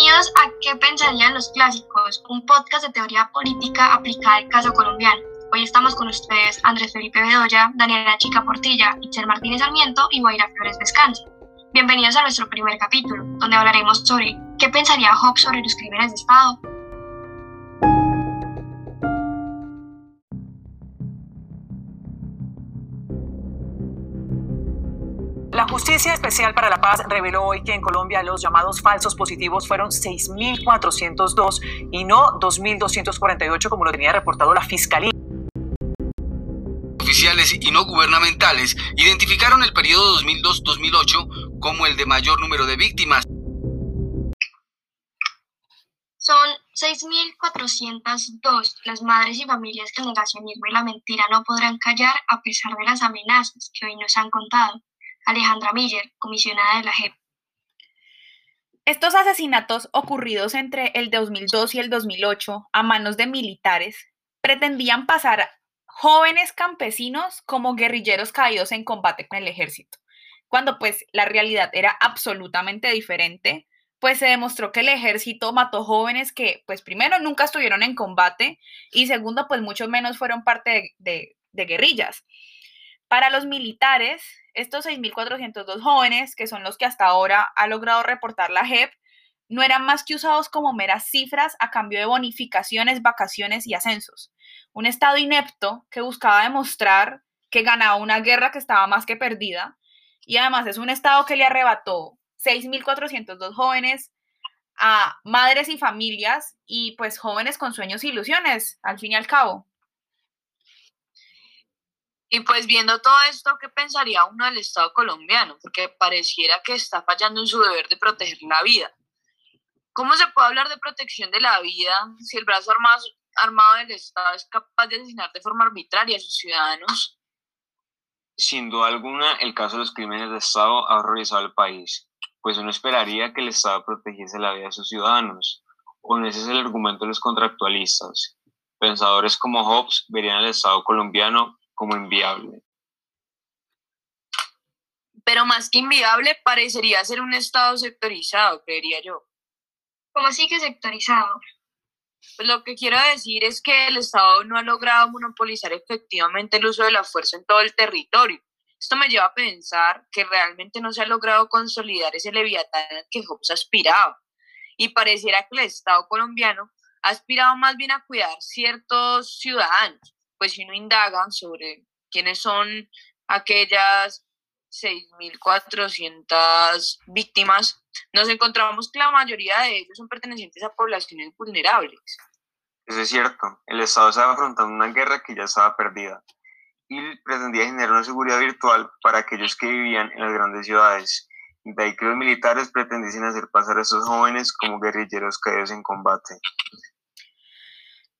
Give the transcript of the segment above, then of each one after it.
Bienvenidos a ¿Qué pensarían los clásicos? Un podcast de teoría política aplicada al caso colombiano. Hoy estamos con ustedes Andrés Felipe Bedoya, Daniela Chica Portilla, Itzel Martínez Sarmiento y Guaira Flores Descanso. Bienvenidos a nuestro primer capítulo, donde hablaremos sobre qué pensaría Hobbes sobre los crímenes de Estado, Justicia Especial para la Paz reveló hoy que en Colombia los llamados falsos positivos fueron 6.402 y no 2.248 como lo tenía reportado la Fiscalía. Oficiales y no gubernamentales identificaron el periodo 2002-2008 como el de mayor número de víctimas. Son 6.402 las madres y familias que el negacionismo y la mentira no podrán callar a pesar de las amenazas que hoy nos han contado. Alejandra Miller, comisionada de la JEP. Estos asesinatos ocurridos entre el 2002 y el 2008 a manos de militares pretendían pasar jóvenes campesinos como guerrilleros caídos en combate con el ejército, cuando pues la realidad era absolutamente diferente, pues se demostró que el ejército mató jóvenes que pues primero nunca estuvieron en combate y segundo pues mucho menos fueron parte de, de guerrillas. Para los militares, estos 6.402 jóvenes, que son los que hasta ahora ha logrado reportar la JEP, no eran más que usados como meras cifras a cambio de bonificaciones, vacaciones y ascensos. Un Estado inepto que buscaba demostrar que ganaba una guerra que estaba más que perdida y además es un Estado que le arrebató 6.402 jóvenes a madres y familias y pues jóvenes con sueños e ilusiones, al fin y al cabo. Y pues viendo todo esto, ¿qué pensaría uno del Estado colombiano? Porque pareciera que está fallando en su deber de proteger la vida. ¿Cómo se puede hablar de protección de la vida si el brazo armado, armado del Estado es capaz de asesinar de forma arbitraria a sus ciudadanos? Sin duda alguna, el caso de los crímenes de Estado ha horrorizado al país, pues uno esperaría que el Estado protegiese la vida de sus ciudadanos. O ese es el argumento de los contractualistas. Pensadores como Hobbes verían al Estado colombiano como inviable. Pero más que inviable, parecería ser un Estado sectorizado, creería yo. ¿Cómo así que sectorizado? Pues lo que quiero decir es que el Estado no ha logrado monopolizar efectivamente el uso de la fuerza en todo el territorio. Esto me lleva a pensar que realmente no se ha logrado consolidar ese leviatán al que Hobbes aspiraba. Y pareciera que el Estado colombiano ha aspirado más bien a cuidar ciertos ciudadanos, pues si uno indaga sobre quiénes son aquellas 6.400 víctimas, nos encontramos que la mayoría de ellos son pertenecientes a poblaciones vulnerables. Eso es cierto, el Estado estaba afrontando una guerra que ya estaba perdida y pretendía generar una seguridad virtual para aquellos que vivían en las grandes ciudades. De ahí que los militares pretendiesen hacer pasar a esos jóvenes como guerrilleros caídos en combate.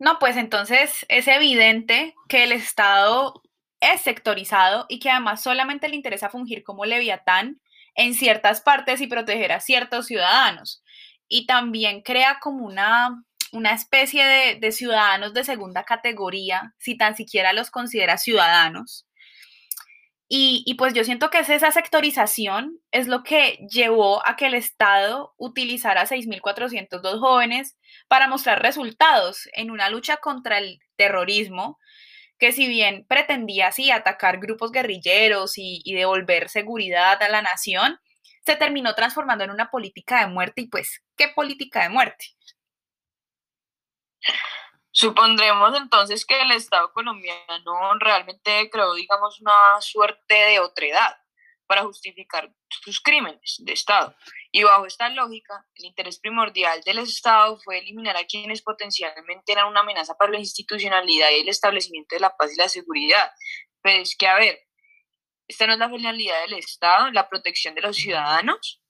No, pues entonces es evidente que el Estado es sectorizado y que además solamente le interesa fungir como leviatán en ciertas partes y proteger a ciertos ciudadanos. Y también crea como una, una especie de, de ciudadanos de segunda categoría, si tan siquiera los considera ciudadanos. Y, pues yo siento que es esa sectorización es lo que llevó a que el Estado utilizara 6.402 jóvenes para mostrar resultados en una lucha contra el terrorismo, que si bien pretendía así atacar grupos guerrilleros y, y devolver seguridad a la nación, se terminó transformando en una política de muerte y pues, ¿qué política de muerte? Supondremos entonces que el Estado colombiano realmente creó, digamos, una suerte de otredad para justificar sus crímenes de Estado. Y bajo esta lógica, el interés primordial del Estado fue eliminar a quienes potencialmente eran una amenaza para la institucionalidad y el establecimiento de la paz y la seguridad. Pero es que, a ver, esta no es la finalidad del Estado, la protección de los ciudadanos.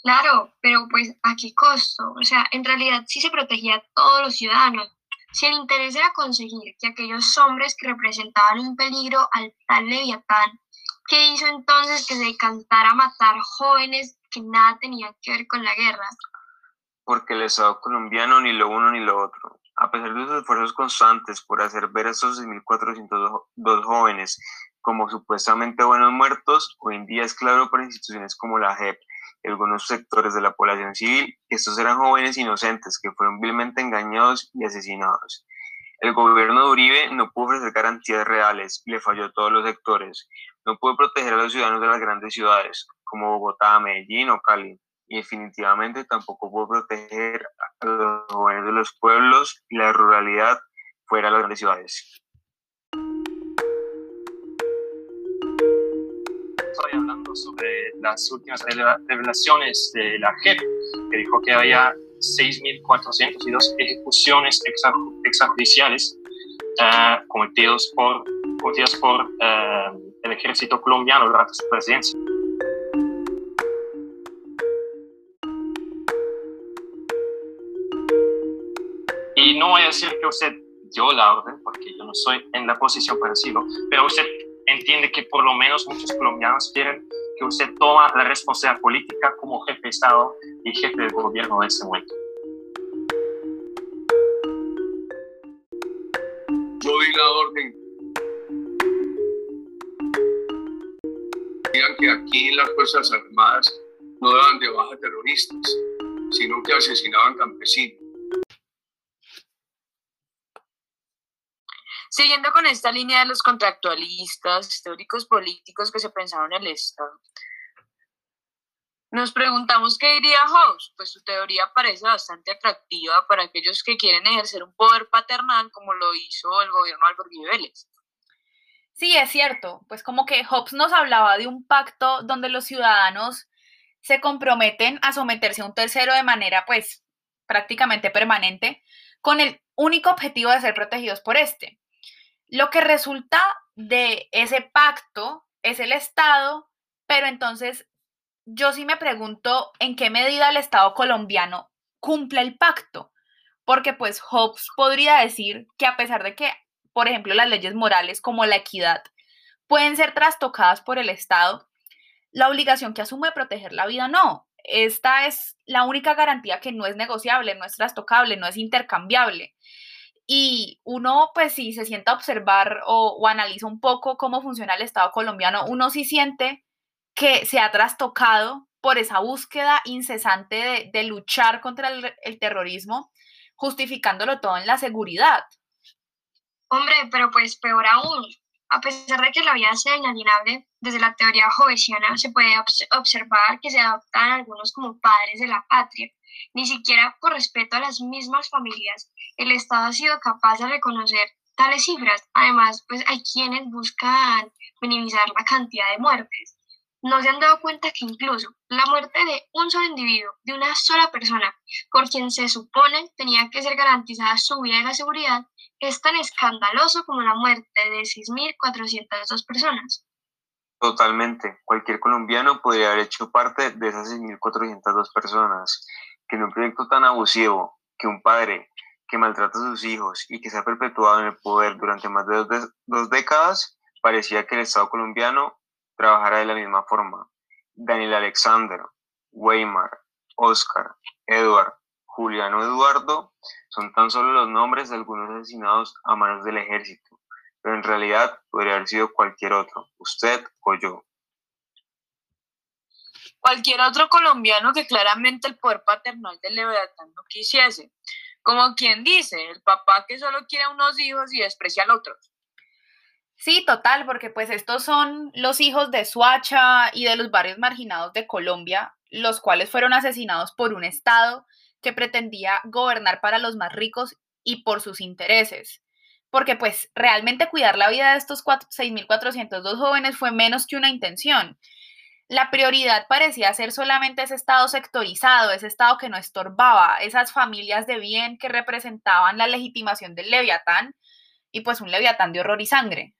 Claro, pero pues a qué costo? O sea, en realidad sí se protegía a todos los ciudadanos, si el interés era conseguir que aquellos hombres que representaban un peligro al tal Leviatán, ¿qué hizo entonces que se decantara matar jóvenes que nada tenían que ver con la guerra? Porque el Estado colombiano ni lo uno ni lo otro. A pesar de sus esfuerzos constantes por hacer ver a esos 6.402 jóvenes como supuestamente buenos muertos, hoy en día es claro para instituciones como la JEP algunos sectores de la población civil estos eran jóvenes inocentes que fueron vilmente engañados y asesinados. El gobierno de Uribe no pudo ofrecer garantías reales le falló a todos los sectores. No pudo proteger a los ciudadanos de las grandes ciudades, como Bogotá, Medellín o Cali. Y definitivamente tampoco pudo proteger a los jóvenes de los pueblos y la ruralidad fuera de las grandes ciudades. Estoy hablando sobre las últimas revelaciones de la JEP, que dijo que había 6.402 ejecuciones extrajudiciales uh, cometidos por, cometidas por uh, el ejército colombiano durante su presidencia. Y no voy a decir que usted dio la orden, porque yo no soy en la posición para decirlo, pero usted entiende que por lo menos muchos colombianos quieren que usted toma la responsabilidad política como jefe de Estado y jefe de gobierno en este momento. Yo di la orden. Digan que aquí las Fuerzas Armadas no daban de baja terroristas, sino que asesinaban campesinos. Siguiendo con esta línea de los contractualistas, teóricos políticos que se pensaron en el Estado, nos preguntamos qué diría Hobbes, pues su teoría parece bastante atractiva para aquellos que quieren ejercer un poder paternal como lo hizo el gobierno Álvaro Vélez. Sí, es cierto, pues como que Hobbes nos hablaba de un pacto donde los ciudadanos se comprometen a someterse a un tercero de manera pues prácticamente permanente con el único objetivo de ser protegidos por este. Lo que resulta de ese pacto es el Estado, pero entonces yo sí me pregunto en qué medida el Estado colombiano cumple el pacto, porque pues Hobbes podría decir que a pesar de que, por ejemplo, las leyes morales como la equidad pueden ser trastocadas por el Estado, la obligación que asume de proteger la vida no. Esta es la única garantía que no es negociable, no es trastocable, no es intercambiable y uno, pues si se sienta a observar o, analiza un poco cómo funciona el Estado colombiano, uno sí siente que se ha trastocado por esa búsqueda incesante de, luchar contra el, el, terrorismo, justificándolo todo en la seguridad. Hombre, pero pues peor aún, a pesar de que la vida sea inalienable, desde la teoría jovesiana se puede observar que se adoptan algunos como padres de la patria, ni siquiera por respeto a las mismas familias, el Estado ha sido capaz de reconocer tales cifras. Además, pues hay quienes buscan minimizar la cantidad de muertes. No se han dado cuenta que incluso la muerte de un solo individuo, de una sola persona, por quien se supone tenía que ser garantizada su vida y la seguridad, es tan escandaloso como la muerte de 6.402 personas. Totalmente. Cualquier colombiano podría haber hecho parte de esas 6.402 personas que en un proyecto tan abusivo que un padre que maltrata a sus hijos y que se ha perpetuado en el poder durante más de dos, décadas, parecía que el Estado colombiano trabajara de la misma forma. Daniel Alexander, Weimar, Oscar, Edward, Juliano Eduardo son tan solo los nombres de algunos asesinados a manos del ejército, pero en realidad podría haber sido cualquier otro, usted o yo cualquier otro colombiano que claramente el poder paternal del Leviatán no quisiese. Como quien dice, el papá que solo quiere a unos hijos y desprecia al otro. Sí, total, porque pues estos son los hijos de Suacha y de los barrios marginados de Colombia, los cuales fueron asesinados por un Estado que pretendía gobernar para los más ricos y por sus intereses. Porque pues realmente cuidar la vida de estos 6.402 jóvenes fue menos que una intención la prioridad parecía ser solamente ese estado sectorizado, ese estado que no estorbaba, esas familias de bien que representaban la legitimación del leviatán y pues un leviatán de horror y sangre.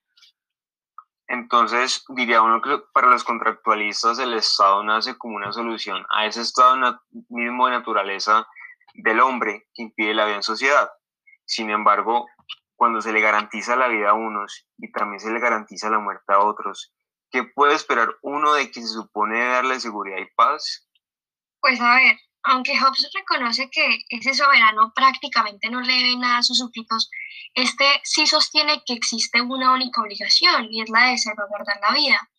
Entonces, diría uno que para los contractualistas el Estado nace como una solución a ese estado mismo de naturaleza del hombre que impide la vida en sociedad. Sin embargo, cuando se le garantiza la vida a unos y también se le garantiza la muerte a otros, ¿Qué puede esperar uno de quien se supone darle seguridad y paz? Pues a ver, aunque Hobbes reconoce que ese soberano prácticamente no le debe nada a sus súbditos, este sí sostiene que existe una única obligación y es la de salvaguardar la vida.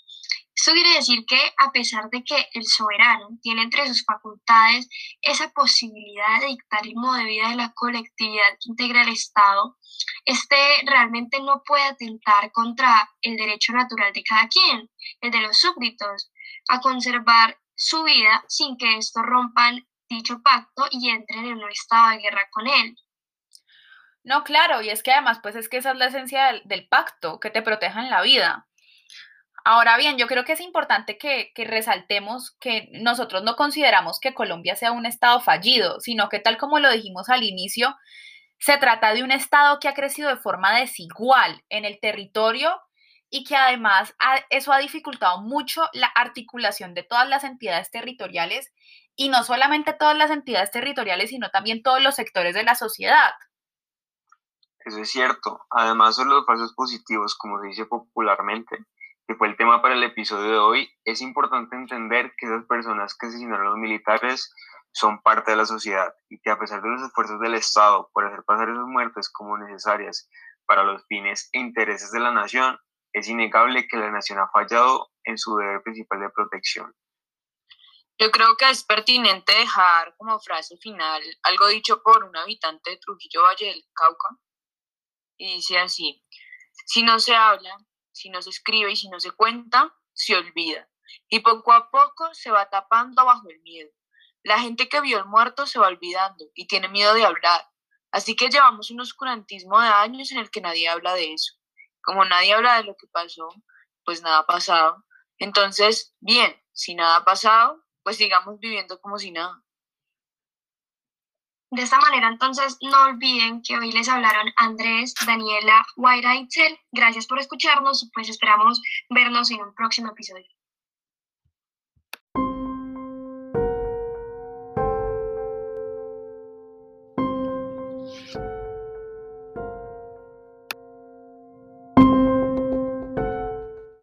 Esto quiere decir que a pesar de que el soberano tiene entre sus facultades esa posibilidad de dictar el modo de vida de la colectividad que integra el Estado, este realmente no puede atentar contra el derecho natural de cada quien, el de los súbditos, a conservar su vida sin que esto rompan dicho pacto y entren en un estado de guerra con él. No, claro, y es que además, pues es que esa es la esencia del, del pacto, que te protejan la vida. Ahora bien, yo creo que es importante que, resaltemos que nosotros no consideramos que Colombia sea un Estado fallido, sino que tal como lo dijimos al inicio, se trata de un Estado que ha crecido de forma desigual en el territorio y que además eso ha dificultado mucho la articulación de todas las entidades territoriales y no solamente todas las entidades territoriales, sino también todos los sectores de la sociedad. Eso es cierto. Además, son los falsos positivos, como se dice popularmente, que fue el tema para el episodio de hoy, es importante entender que esas personas que asesinaron a los militares son parte de la sociedad y que a pesar de los esfuerzos del Estado por hacer pasar esas muertes como necesarias para los fines e intereses de la nación, es innegable que la nación ha fallado en su deber principal de protección. Yo creo que es pertinente dejar como frase final algo dicho por un habitante de Trujillo Valle del Cauca. Y dice así, si no se habla, si no se escribe y si no se cuenta, se olvida. Y poco a poco se va tapando bajo el miedo. La gente que vio el muerto se va olvidando y tiene miedo de hablar. Así que llevamos un oscurantismo de años en el que nadie habla de eso como nadie habla de lo que pasó, pues nada ha pasado. Entonces, bien, si nada ha pasado, pues sigamos viviendo como si nada. De esta manera, entonces, no olviden que hoy les hablaron Andrés, Daniela, White Gracias por escucharnos y pues esperamos vernos en un próximo episodio.